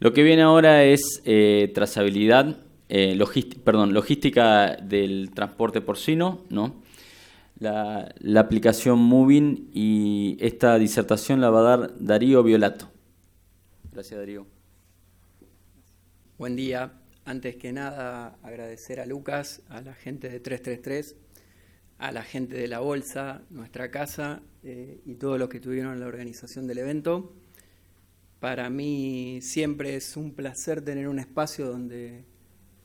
Lo que viene ahora es eh, trazabilidad, eh, perdón, logística del transporte porcino, ¿no? La, aplicación Moving y esta disertación la va a dar Darío Violato. Gracias, Darío. Buen día. Antes que nada, agradecer a Lucas, a la gente de 333, a la gente de la Bolsa, nuestra casa eh, y todos los que estuvieron en la organización del evento. Para mí siempre es un placer tener un espacio donde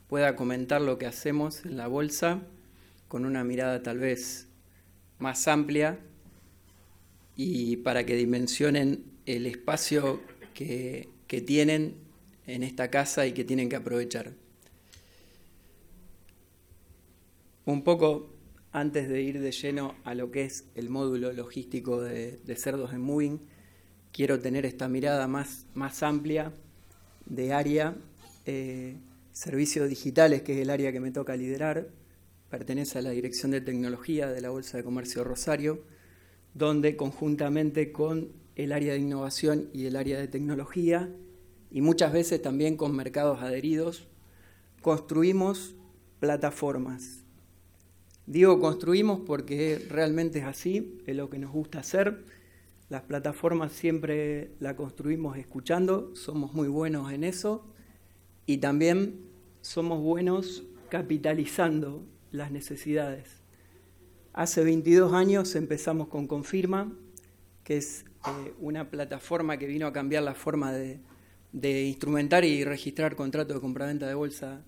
pueda comentar lo que hacemos en la Bolsa con una mirada tal vez más amplia y para que dimensionen el espacio que, que tienen en esta casa y que tienen que aprovechar. Un poco antes de ir de lleno a lo que es el módulo logístico de, cerdos en Moving, quiero tener esta mirada más, más amplia de área, eh, servicios digitales, que es el área que me toca liderar, pertenece a la Dirección de Tecnología de la Bolsa de Comercio Rosario, donde conjuntamente con el área de innovación y el área de tecnología y muchas veces también con mercados adheridos, construimos plataformas. Digo construimos porque realmente es así, es lo que nos gusta hacer. Las plataformas siempre la construimos escuchando, somos muy buenos en eso y también somos buenos capitalizando las necesidades. Hace 22 años empezamos con Confirma, que es eh, una plataforma que vino a cambiar la forma de, instrumentar y registrar contratos de compraventa de bolsa,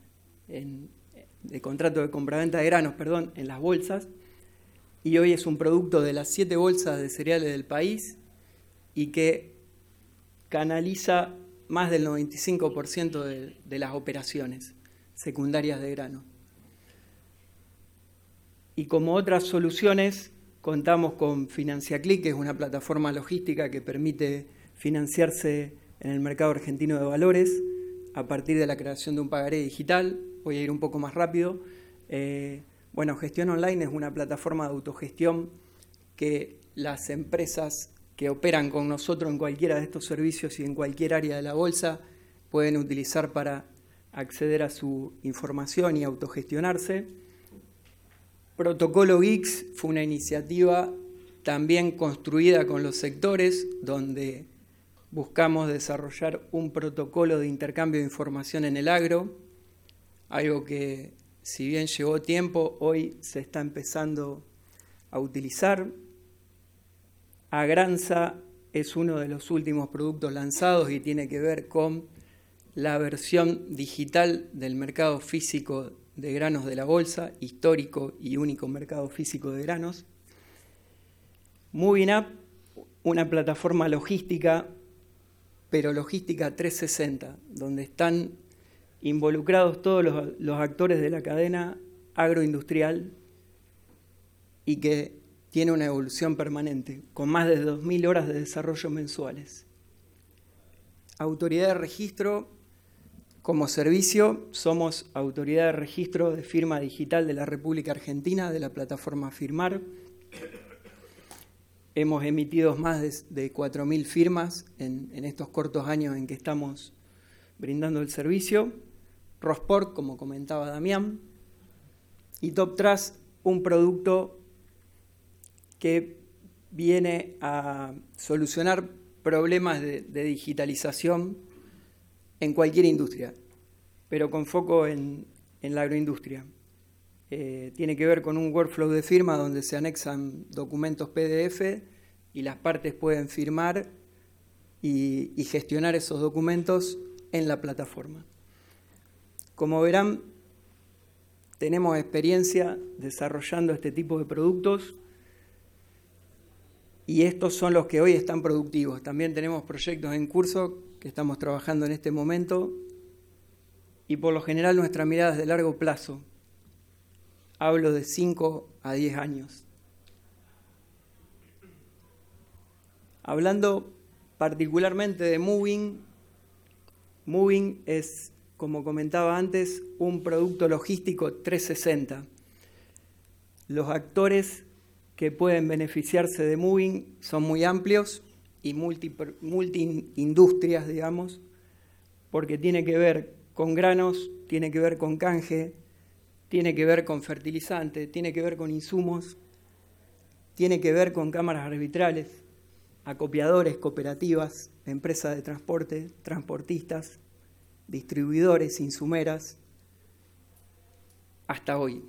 de contrato de compraventa de granos, perdón, en las bolsas. Y hoy es un producto de las siete bolsas de cereales del país y que canaliza más del 95% de, de las operaciones secundarias de grano. Y como otras soluciones, contamos con FinanciaClick, que es una plataforma logística que permite financiarse en el mercado argentino de valores a partir de la creación de un pagaré digital. Voy a ir un poco más rápido. Eh, bueno, Gestión Online es una plataforma de autogestión que las empresas que operan con nosotros en cualquiera de estos servicios y en cualquier área de la bolsa pueden utilizar para acceder a su información y autogestionarse. Protocolo Geeks fue una iniciativa también construida con los sectores donde buscamos desarrollar un protocolo de intercambio de información en el agro, algo que si bien llevó tiempo, hoy se está empezando a utilizar. Agranza es uno de los últimos productos lanzados y tiene que ver con la versión digital del mercado físico de granos de la bolsa, histórico y único mercado físico de granos. Moving Up, una plataforma logística pero logística 360, donde están involucrados todos los, actores de la cadena agroindustrial y que tiene una evolución permanente, con más de 2.000 horas de desarrollo mensuales. Autoridad de registro, como servicio, somos autoridad de registro de firma digital de la República Argentina, de la plataforma Firmar. Hemos emitido más de, 4.000 firmas en, estos cortos años en que estamos brindando el servicio. Rosport, como comentaba Damián. Y TopTrust, un producto que viene a solucionar problemas de, digitalización en cualquier industria, pero con foco en la agroindustria. Eh, tiene que ver con un workflow de firma donde se anexan documentos PDF y las partes pueden firmar y gestionar esos documentos en la plataforma. Como verán, tenemos experiencia desarrollando este tipo de productos y estos son los que hoy están productivos. También tenemos proyectos en curso que estamos trabajando en este momento y por lo general nuestra mirada es de largo plazo hablo de 5 a 10 años. Hablando particularmente de Moving, Moving es, como comentaba antes, un producto logístico 360. Los actores que pueden beneficiarse de Moving son muy amplios y multi-industrias, digamos, porque tiene que ver con granos, tiene que ver con canje, tiene que ver con fertilizante, tiene que ver con insumos, tiene que ver con cámaras arbitrales, acopiadores, cooperativas, empresas de transporte, transportistas, distribuidores, insumeras, hasta hoy.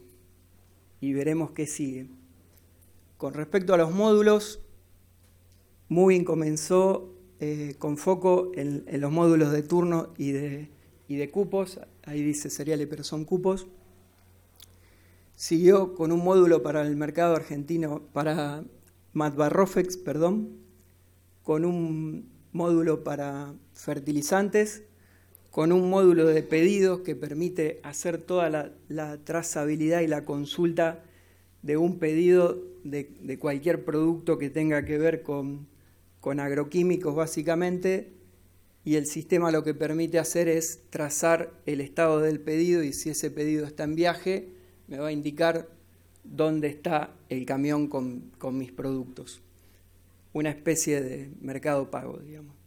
Y veremos qué sigue. Con respecto a los módulos, Moving comenzó eh, con foco en, los módulos de turno y de, y de cupos, ahí dice seriales, pero son cupos. Siguió con un módulo para el mercado argentino, para Matbarrofex, perdón, con un módulo para fertilizantes, con un módulo de pedidos que permite hacer toda la, trazabilidad y la consulta de un pedido de, cualquier producto que tenga que ver con, con agroquímicos básicamente, y el sistema lo que permite hacer es trazar el estado del pedido y si ese pedido está en viaje, me va a indicar dónde está el camión con, mis productos. Una especie de mercado pago, digamos.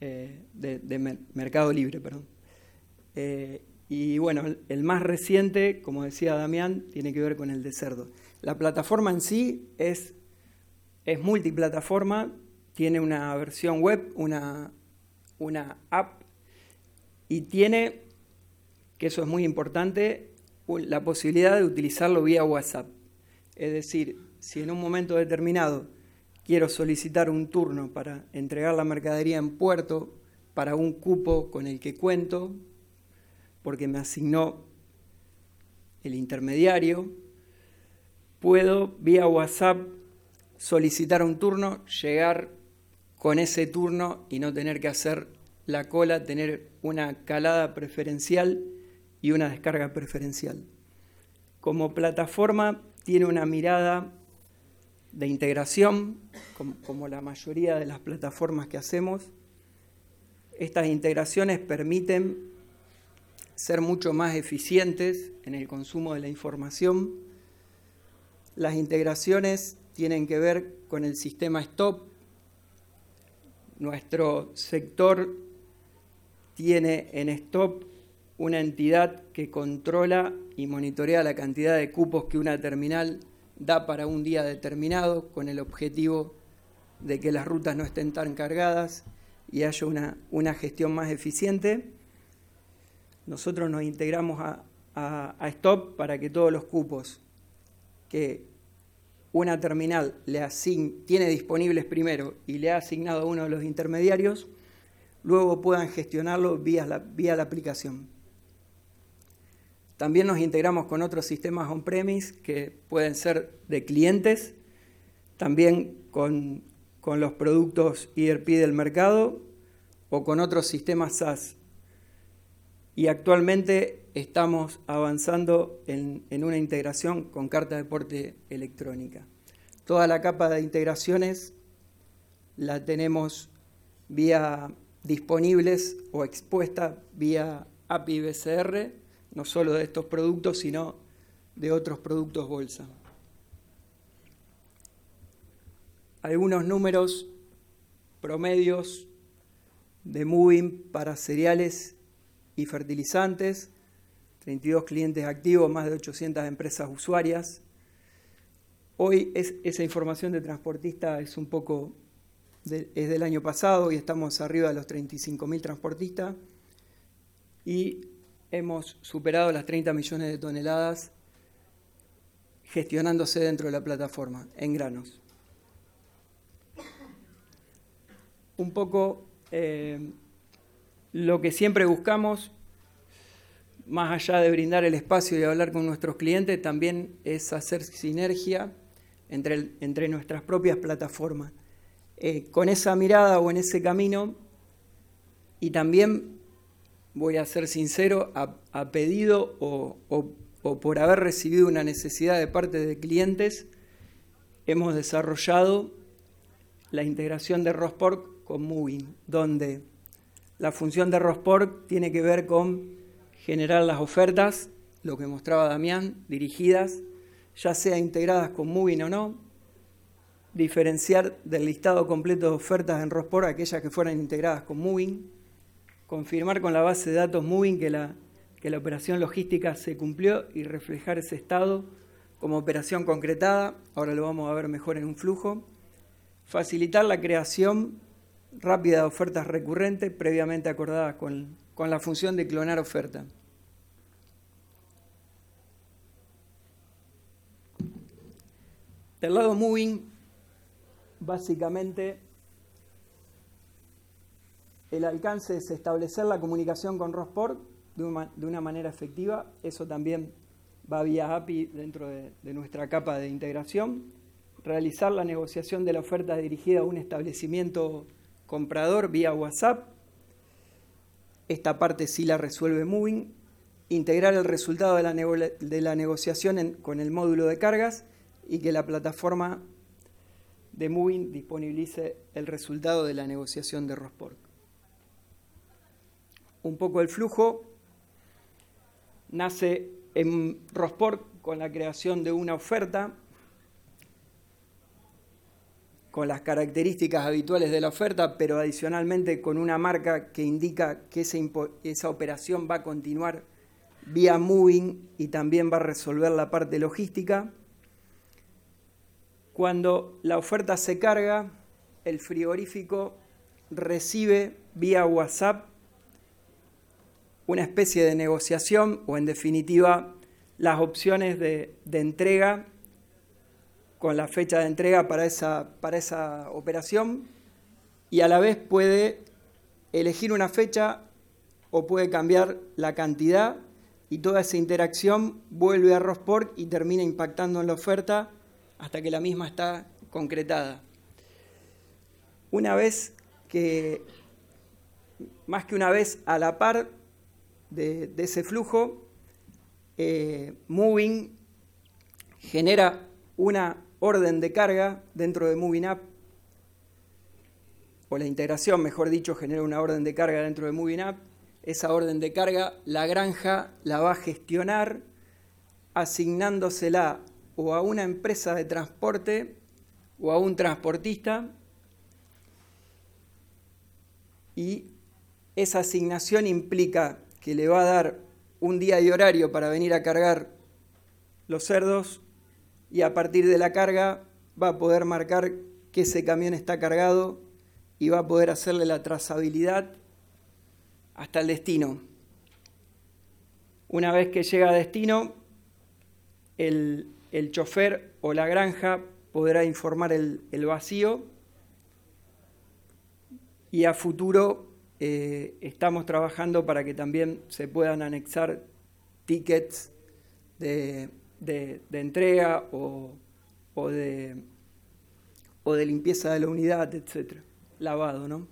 Eh, de, mercado libre, perdón. Eh, y bueno, el más reciente, como decía Damián, tiene que ver con el de cerdo. La plataforma en sí es, es multiplataforma, tiene una versión web, una, una app y tiene, que eso es muy importante, la posibilidad de utilizarlo vía WhatsApp. Es decir, si en un momento determinado quiero solicitar un turno para entregar la mercadería en puerto para un cupo con el que cuento, porque me asignó el intermediario, puedo vía WhatsApp solicitar un turno, llegar con ese turno y no tener que hacer la cola, tener una calada preferencial y una descarga preferencial. Como plataforma tiene una mirada de integración, como, la mayoría de las plataformas que hacemos. Estas integraciones permiten ser mucho más eficientes en el consumo de la información. Las integraciones tienen que ver con el sistema STOP. Nuestro sector tiene en STOP una entidad que controla y monitorea la cantidad de cupos que una terminal da para un día determinado con el objetivo de que las rutas no estén tan cargadas y haya una, una gestión más eficiente. Nosotros nos integramos a, a, Stop para que todos los cupos que una terminal le tiene disponibles primero y le ha asignado a uno de los intermediarios, luego puedan gestionarlo vía la, vía la aplicación. También nos integramos con otros sistemas on-premise que pueden ser de clientes, también con, los productos ERP del mercado o con otros sistemas SaaS. Y actualmente estamos avanzando en, en una integración con carta de porte electrónica. Toda la capa de integraciones la tenemos vía disponibles o expuesta vía API BCR no solo de estos productos, sino de otros productos bolsa. Algunos números promedios de Moving para cereales y fertilizantes, 32 clientes activos, más de 800 empresas usuarias. Hoy esa información de transportista es un poco, es del año pasado y estamos arriba de los 35.000 transportistas. Y hemos superado las 30 millones de toneladas gestionándose dentro de la plataforma en granos. Un poco eh, lo que siempre buscamos, más allá de brindar el espacio y hablar con nuestros clientes, también es hacer sinergia entre, entre nuestras propias plataformas. Eh, con esa mirada o en ese camino y también voy a ser sincero, a, pedido o, por haber recibido una necesidad de parte de clientes, hemos desarrollado la integración de Rosport con Moving, donde la función de Rosport tiene que ver con generar las ofertas, lo que mostraba Damián, dirigidas, ya sea integradas con Moving o no, diferenciar del listado completo de ofertas en Rosport aquellas que fueran integradas con Moving, confirmar con la base de datos Moving que la, que la operación logística se cumplió y reflejar ese estado como operación concretada, ahora lo vamos a ver mejor en un flujo, facilitar la creación rápida de ofertas recurrentes previamente acordadas con, con la función de clonar oferta. Del lado moving, básicamente el alcance es establecer la comunicación con Rosport de una, manera efectiva. Eso también va vía API dentro de, nuestra capa de integración. Realizar la negociación de la oferta dirigida a un establecimiento comprador vía WhatsApp. Esta parte sí la resuelve Moving. Integrar el resultado de la, negociación con el módulo de cargas y que la plataforma de Moving disponibilice el resultado de la negociación de Rosport. Un poco el flujo nace en Rosport con la creación de una oferta con las características habituales de la oferta, pero adicionalmente con una marca que indica que esa, operación va a continuar vía moving y también va a resolver la parte logística. Cuando la oferta se carga, el frigorífico recibe vía WhatsApp una especie de negociación o en definitiva las opciones de, entrega con la fecha de entrega para esa, para esa operación y a la vez puede elegir una fecha o puede cambiar la cantidad y toda esa interacción vuelve a Rosport y termina impactando en la oferta hasta que la misma está concretada. Una vez que, más que una vez a la par de, ese flujo, eh, Moving genera una orden de carga dentro de Moving App, o la integración, mejor dicho, genera una orden de carga dentro de Moving App. Esa orden de carga la granja la va a gestionar asignándosela o a una empresa de transporte o a un transportista y esa asignación implica que le va a dar un día y horario para venir a cargar los cerdos y a partir de la carga va a poder marcar que ese camión está cargado y va a poder hacerle la trazabilidad hasta el destino. Una vez que llega a destino, el, el chofer o la granja podrá informar el, el vacío y a futuro eh, estamos trabajando para que también se puedan anexar tickets de, de, entrega o, o, de, o, de, limpieza de la unidad, etc. Lavado, ¿no?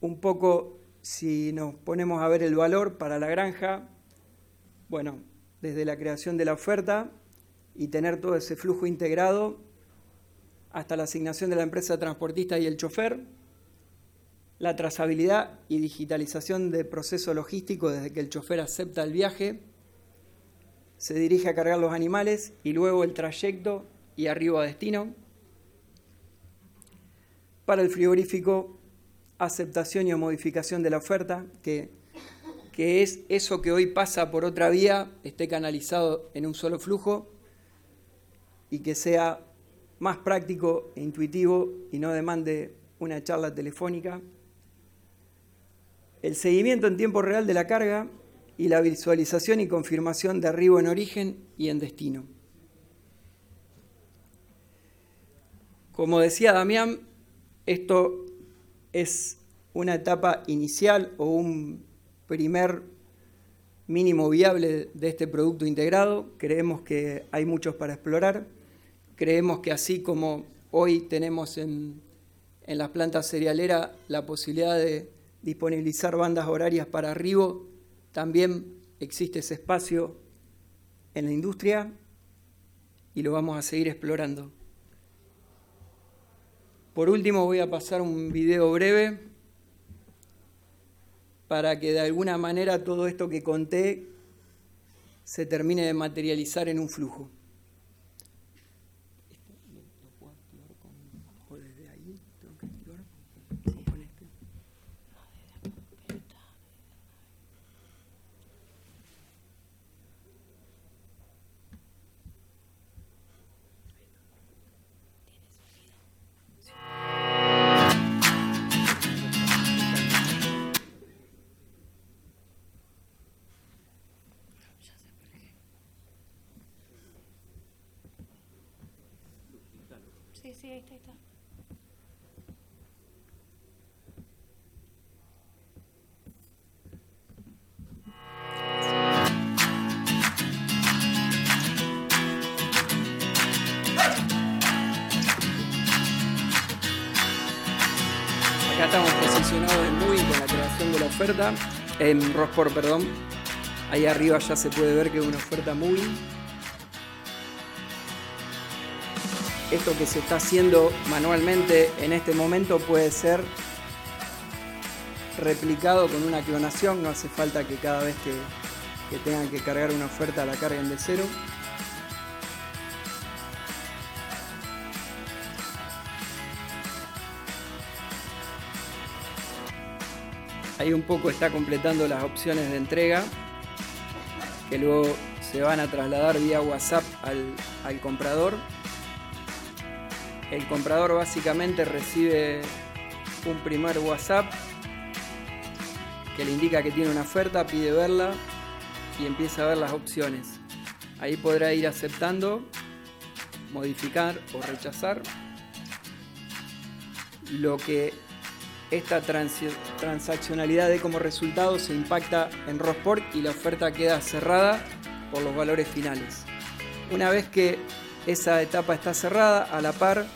Un poco, si nos ponemos a ver el valor para la granja, bueno, desde la creación de la oferta y tener todo ese flujo integrado hasta la asignación de la empresa transportista y el chofer, la trazabilidad y digitalización del proceso logístico desde que el chofer acepta el viaje, se dirige a cargar los animales y luego el trayecto y arriba a destino. Para el frigorífico, aceptación y modificación de la oferta, que que es eso que hoy pasa por otra vía, esté canalizado en un solo flujo y que sea más práctico e intuitivo y no demande una charla telefónica. El seguimiento en tiempo real de la carga y la visualización y confirmación de arribo en origen y en destino. Como decía Damián, esto es una etapa inicial o un primer mínimo viable de este producto integrado. Creemos que hay muchos para explorar. Creemos que así como hoy tenemos en, las plantas cerealeras la posibilidad de disponibilizar bandas horarias para arribo, también existe ese espacio en la industria y lo vamos a seguir explorando. Por último voy a pasar un video breve para que de alguna manera todo esto que conté se termine de materializar en un flujo. Acá estamos posicionados en Moving con la creación de la oferta, en Rosport, perdón. Ahí arriba ya se puede ver que es una oferta Moving. Esto que se está haciendo manualmente en este momento puede ser replicado con una clonación, no hace falta que cada vez que, que tengan que cargar una oferta la carguen de cero. Ahí un poco está completando las opciones de entrega que luego se van a trasladar vía WhatsApp al, al comprador. El comprador básicamente recibe un primer WhatsApp que le indica que tiene una oferta, pide verla y empieza a ver las opciones. Ahí podrá ir aceptando, modificar o rechazar. Lo que esta transi- transaccionalidad de como resultado se impacta en Rosport y la oferta queda cerrada por los valores finales. Una vez que esa etapa está cerrada, a la par,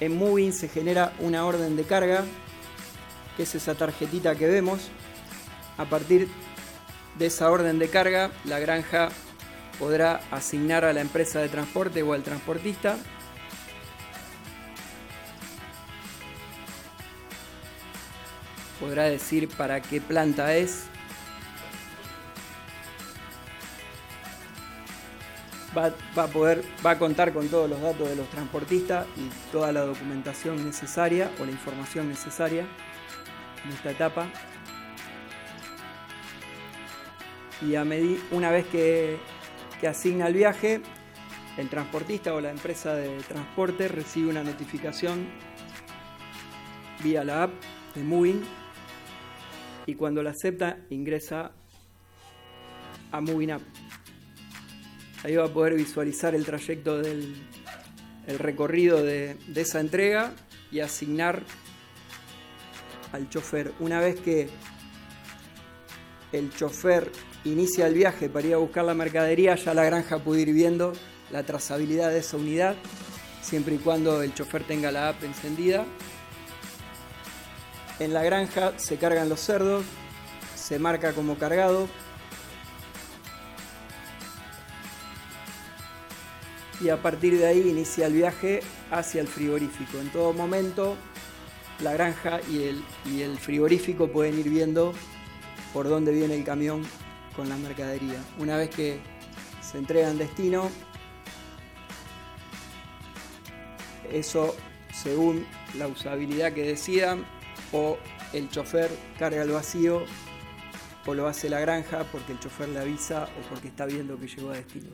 en Moving se genera una orden de carga, que es esa tarjetita que vemos. A partir de esa orden de carga, la granja podrá asignar a la empresa de transporte o al transportista podrá decir para qué planta es. Va, va a poder, va a contar con todos los datos de los transportistas y toda la documentación necesaria o la información necesaria en esta etapa. Y a medi- una vez que, que asigna el viaje, el transportista o la empresa de transporte recibe una notificación vía la app de Moving y cuando la acepta ingresa a Moving App. Ahí va a poder visualizar el trayecto del el recorrido de, de esa entrega y asignar al chofer. Una vez que el chofer inicia el viaje para ir a buscar la mercadería, ya la granja puede ir viendo la trazabilidad de esa unidad, siempre y cuando el chofer tenga la app encendida. En la granja se cargan los cerdos, se marca como cargado. Y a partir de ahí inicia el viaje hacia el frigorífico. En todo momento la granja y el, y el frigorífico pueden ir viendo por dónde viene el camión con la mercadería. Una vez que se entrega en destino, eso según la usabilidad que decidan, o el chofer carga el vacío, o lo hace la granja porque el chofer le avisa o porque está viendo que llegó a destino.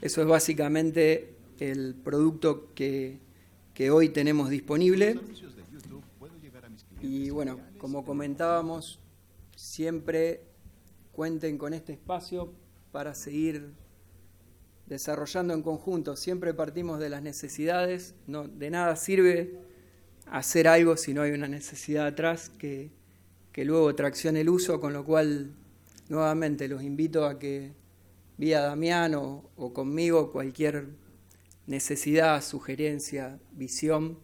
Eso es básicamente el producto que, que hoy tenemos disponible. Y bueno, como comentábamos, siempre cuenten con este espacio para seguir desarrollando en conjunto. Siempre partimos de las necesidades, no, de nada sirve hacer algo si no hay una necesidad atrás que, que luego traccione el uso, con lo cual nuevamente los invito a que vía Damián o, o conmigo cualquier necesidad, sugerencia, visión,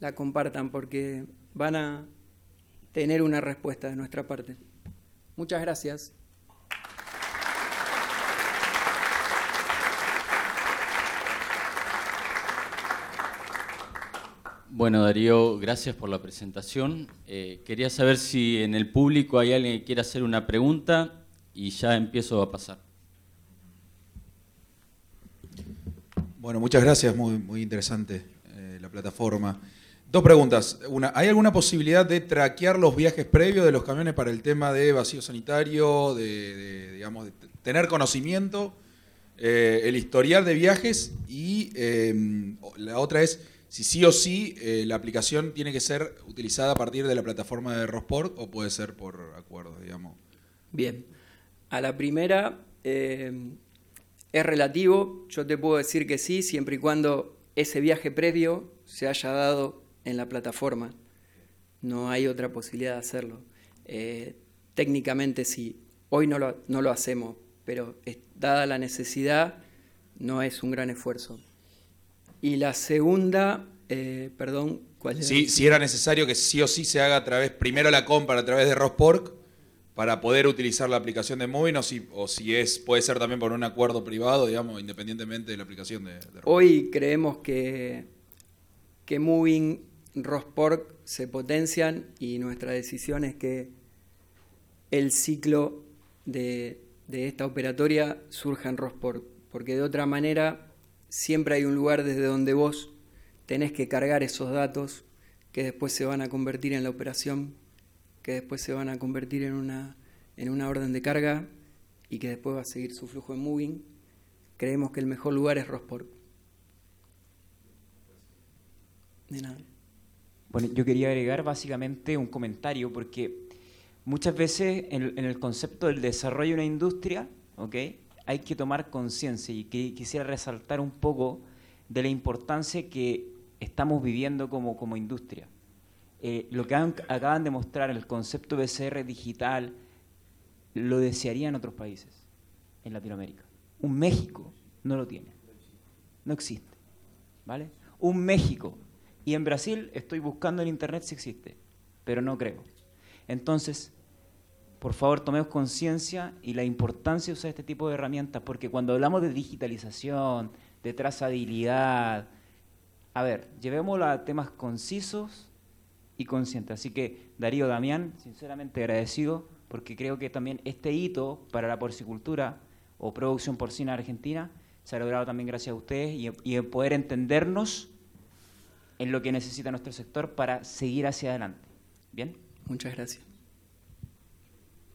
la compartan porque van a tener una respuesta de nuestra parte. Muchas gracias. Bueno, Darío, gracias por la presentación. Eh, quería saber si en el público hay alguien que quiera hacer una pregunta y ya empiezo a pasar. Bueno, muchas gracias, muy, muy interesante eh, la plataforma. Dos preguntas. Una, ¿hay alguna posibilidad de traquear los viajes previos de los camiones para el tema de vacío sanitario, de, digamos, tener conocimiento, eh, el historial de viajes y eh, la otra es si sí o sí eh, la aplicación tiene que ser utilizada a partir de la plataforma de Rosport o puede ser por acuerdo, digamos? Bien, a la primera eh, es relativo, yo te puedo decir que sí, siempre y cuando ese viaje previo se haya dado en la plataforma. No hay otra posibilidad de hacerlo. Eh, técnicamente sí, hoy no lo, no lo hacemos, pero dada la necesidad, no es un gran esfuerzo. Y la segunda, eh, perdón, ¿cuál es? Sí, si era necesario que sí o sí se haga a través, primero la compra a través de Rospork para poder utilizar la aplicación de Moving o si, o si es, puede ser también por un acuerdo privado, digamos, independientemente de la aplicación de, de Hoy creemos que, que Moving, Rospork se potencian y nuestra decisión es que el ciclo de, de esta operatoria surja en Rospork, porque de otra manera siempre hay un lugar desde donde vos tenés que cargar esos datos que después se van a convertir en la operación que después se van a convertir en una, en una orden de carga y que después va a seguir su flujo en moving, creemos que el mejor lugar es Rosport. De nada. Bueno, yo quería agregar básicamente un comentario porque muchas veces en, el concepto del desarrollo de una industria, ¿ok? Hay que tomar conciencia y que, quisiera resaltar un poco de la importancia que estamos viviendo como, como industria. Eh, lo que acaban de mostrar, el concepto BCR digital, lo desearían otros países en Latinoamérica. Un México no lo tiene, no existe. ¿vale? Un México. Y en Brasil estoy buscando en internet si existe, pero no creo. Entonces, por favor, tomemos conciencia y la importancia de usar este tipo de herramientas, porque cuando hablamos de digitalización, de trazabilidad, a ver, llevémoslo a temas concisos y consciente. Así que Darío Damián, sinceramente agradecido, porque creo que también este hito para la porcicultura o producción porcina argentina se ha logrado también gracias a ustedes y, y poder entendernos en lo que necesita nuestro sector para seguir hacia adelante. ¿Bien? Muchas gracias.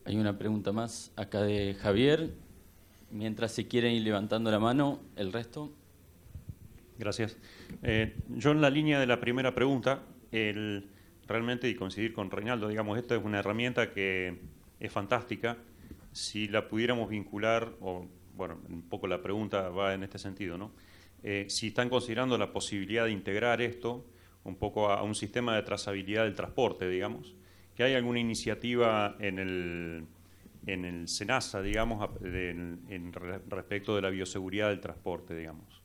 Hay una pregunta más acá de Javier. Mientras se quieren ir levantando la mano, el resto. Gracias. Eh, yo en la línea de la primera pregunta, realmente y coincidir con Reinaldo, digamos, esto es una herramienta que es fantástica. Si la pudiéramos vincular, o bueno, un poco la pregunta va en este sentido, ¿no? Eh, si están considerando la posibilidad de integrar esto un poco a, un sistema de trazabilidad del transporte, digamos, que hay alguna iniciativa en el, en el SENASA, digamos, respecto de la bioseguridad del transporte, digamos.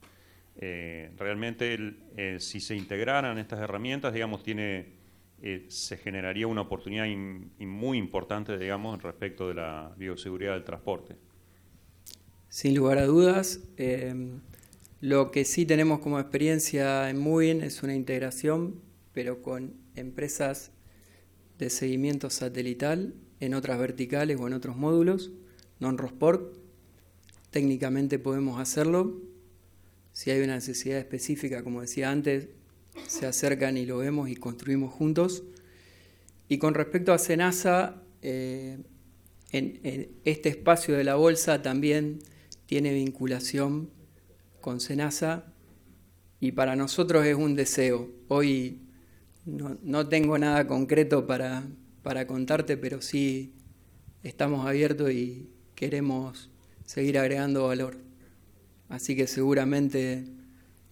Eh, realmente, eh, si se integraran estas herramientas, digamos, tiene eh, se generaría una oportunidad muy importante, digamos, respecto de la bioseguridad del transporte. Sin lugar a dudas. Lo que sí tenemos como experiencia en Moving es una integración, pero con empresas de seguimiento satelital en otras verticales o en otros módulos, non-Rosport. Técnicamente podemos hacerlo. Si hay una necesidad específica, como decía antes, se acercan y lo vemos y construimos juntos. Y con respecto a Senasa, eh, en, este espacio de la bolsa también tiene vinculación con Senasa y para nosotros es un deseo. Hoy no, tengo nada concreto para, para contarte, pero sí estamos abiertos y queremos seguir agregando valor. Así que seguramente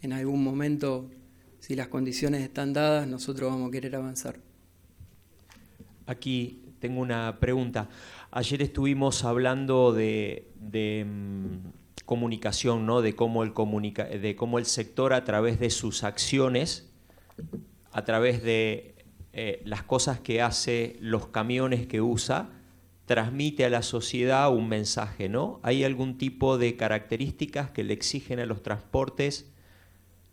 en algún momento si las condiciones están dadas, nosotros vamos a querer avanzar. Aquí tengo una pregunta. Ayer estuvimos hablando de, mm, comunicación, ¿no? de, cómo el de cómo el sector a través de sus acciones, a través de eh, las cosas que hace, los camiones que usa, transmite a la sociedad un mensaje. ¿no? ¿Hay algún tipo de características que le exigen a los transportes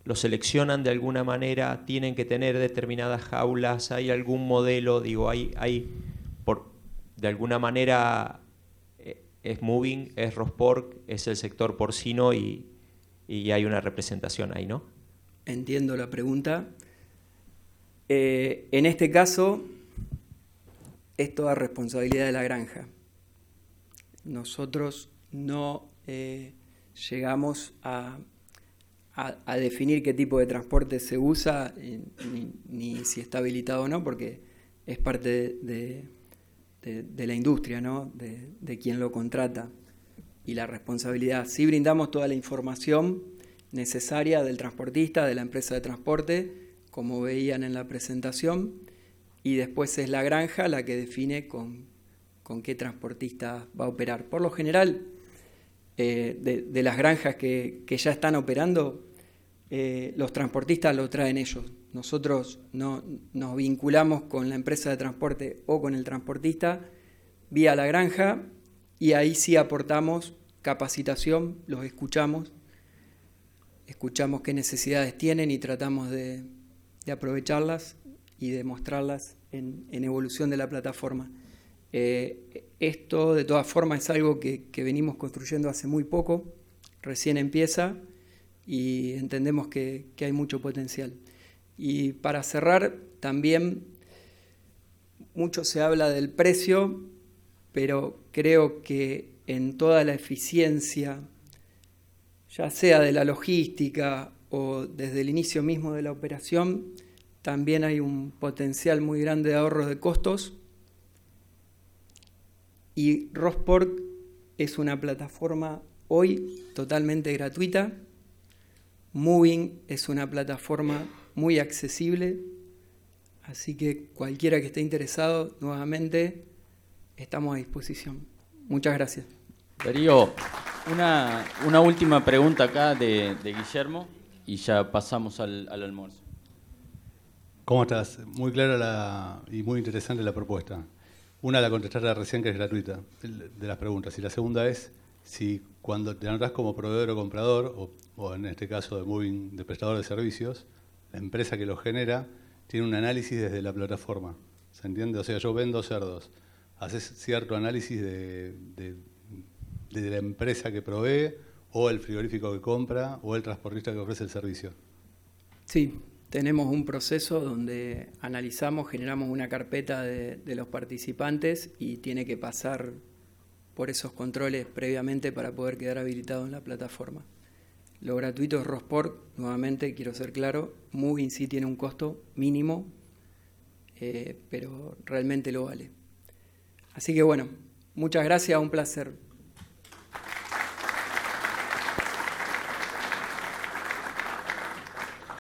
lo seleccionan de alguna manera, tienen que tener determinadas jaulas, hay algún modelo, digo, hay, hay por, de alguna manera eh, es Moving, es Rosport, es el sector porcino y, y hay una representación ahí, ¿no? Entiendo la pregunta. Eh, en este caso, es toda responsabilidad de la granja. Nosotros no eh, llegamos a definir qué tipo de transporte se usa, eh, ni, si está habilitado o no, porque es parte de, la industria, ¿no? de, quien lo contrata y la responsabilidad. Sí brindamos toda la información necesaria del transportista, de la empresa de transporte, como veían en la presentación, y después es la granja la que define con, qué transportista va a operar. Por lo general, eh, de, las granjas que, ya están operando, eh, los transportistas lo traen ellos. Nosotros no, nos vinculamos con la empresa de transporte o con el transportista vía la granja y ahí sí aportamos capacitación, los escuchamos, escuchamos qué necesidades tienen y tratamos de, aprovecharlas y de mostrarlas en, evolución de la plataforma. Eh, esto de todas formas es algo que, venimos construyendo hace muy poco, recién empieza y entendemos que, que hay mucho potencial. Y para cerrar, también mucho se habla del precio, pero creo que en toda la eficiencia, ya sea de la logística o desde el inicio mismo de la operación, también hay un potencial muy grande de ahorro de costos. Y Rosport es una plataforma hoy totalmente gratuita. Moving es una plataforma muy accesible. Así que cualquiera que esté interesado, nuevamente, estamos a disposición. Muchas gracias. Darío, una, una última pregunta acá de, Guillermo y ya pasamos al, almuerzo. ¿Cómo estás? Muy clara y muy interesante la propuesta. Una la contestaste recién que es gratuita, de las preguntas. Y la segunda es si cuando te anotas como proveedor o comprador, o, en este caso de moving, de prestador de servicios, la empresa que lo genera tiene un análisis desde la plataforma. ¿Se entiende? O sea, yo vendo cerdos. Haces cierto análisis de de la empresa que provee o el frigorífico que compra o el transportista que ofrece el servicio. Sí, tenemos un proceso donde analizamos, generamos una carpeta de, los participantes y tiene que pasar por esos controles previamente para poder quedar habilitado en la plataforma. Lo gratuito es Rosport, nuevamente quiero ser claro, Moving sí tiene un costo mínimo, eh, pero realmente lo vale. Así que bueno, muchas gracias, un placer